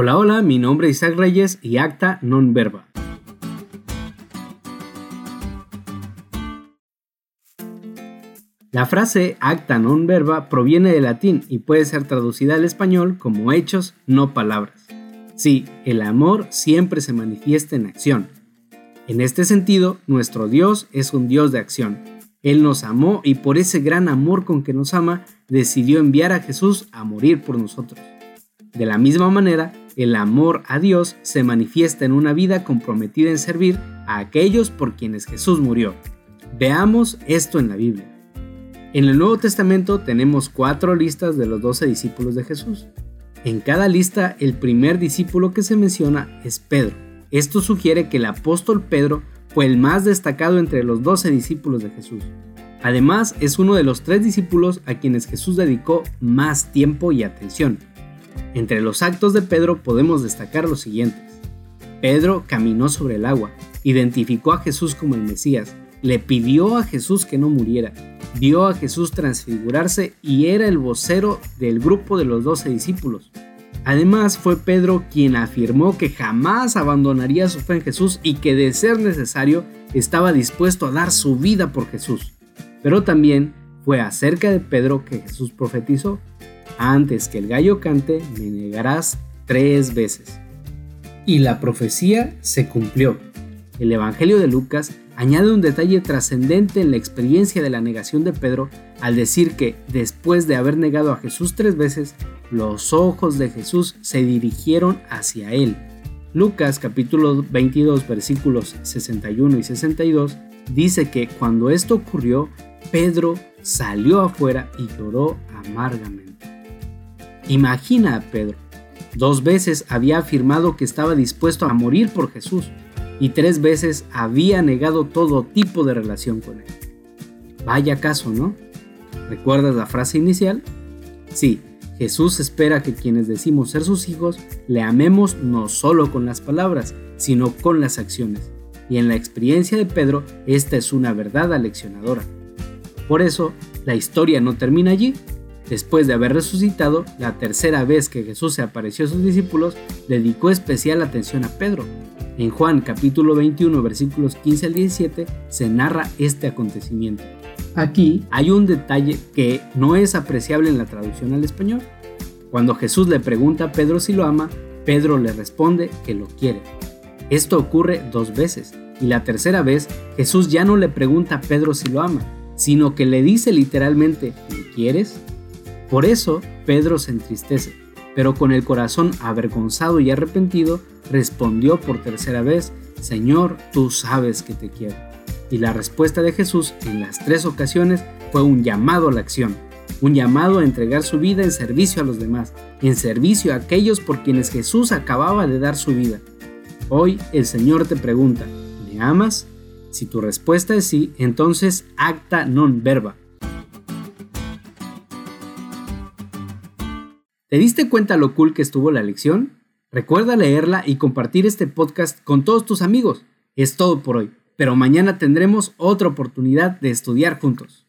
Hola, hola, mi nombre es Isaac Reyes y acta non verba. La frase acta non verba proviene del latín y puede ser traducida al español como hechos, no palabras. Sí, el amor siempre se manifiesta en acción. En este sentido, nuestro Dios es un Dios de acción. Él nos amó y por ese gran amor con que nos ama, decidió enviar a Jesús a morir por nosotros. De la misma manera, el amor a Dios se manifiesta en una vida comprometida en servir a aquellos por quienes Jesús murió. Veamos esto en la Biblia. En el Nuevo Testamento tenemos cuatro listas de los doce discípulos de Jesús. En cada lista el primer discípulo que se menciona es Pedro. Esto sugiere que el apóstol Pedro fue el más destacado entre los doce discípulos de Jesús. Además, es uno de los tres discípulos a quienes Jesús dedicó más tiempo y atención. Entre los actos de Pedro podemos destacar los siguientes. Pedro caminó sobre el agua, identificó a Jesús como el Mesías, le pidió a Jesús que no muriera, vio a Jesús transfigurarse y era el vocero del grupo de los doce discípulos. Además fue Pedro quien afirmó que jamás abandonaría su fe en Jesús y que de ser necesario estaba dispuesto a dar su vida por Jesús. Pero también fue acerca de Pedro que Jesús profetizó, antes que el gallo cante, me negarás tres veces. Y la profecía se cumplió. El Evangelio de Lucas añade un detalle trascendente en la experiencia de la negación de Pedro al decir que, después de haber negado a Jesús tres veces, los ojos de Jesús se dirigieron hacia él. Lucas capítulo 22 versículos 61 y 62 dice que cuando esto ocurrió, Pedro salió afuera y lloró amargamente. Imagina a Pedro. Dos veces había afirmado que estaba dispuesto a morir por Jesús y tres veces había negado todo tipo de relación con él. Vaya caso, ¿no? ¿Recuerdas la frase inicial? Sí, Jesús espera que quienes decimos ser sus hijos le amemos no solo con las palabras, sino con las acciones. Y en la experiencia de Pedro, esta es una verdad aleccionadora. Por eso, la historia no termina allí, Después de haber resucitado, la tercera vez que Jesús se apareció a sus discípulos, dedicó especial atención a Pedro. En Juan capítulo 21 versículos 15 al 17 se narra este acontecimiento. Aquí hay un detalle que no es apreciable en la traducción al español. Cuando Jesús le pregunta a Pedro si lo ama, Pedro le responde que lo quiere. Esto ocurre dos veces, y la tercera vez Jesús ya no le pregunta a Pedro si lo ama, sino que le dice literalmente, ¿me quieres? Por eso Pedro se entristece, pero con el corazón avergonzado y arrepentido, respondió por tercera vez, Señor, tú sabes que te quiero. Y la respuesta de Jesús en las tres ocasiones fue un llamado a la acción, un llamado a entregar su vida en servicio a los demás, en servicio a aquellos por quienes Jesús acababa de dar su vida. Hoy el Señor te pregunta, ¿me amas? Si tu respuesta es sí, entonces acta non verba ¿Te diste cuenta lo cool que estuvo la lección? Recuerda leerla y compartir este podcast con todos tus amigos. Es todo por hoy, pero mañana tendremos otra oportunidad de estudiar juntos.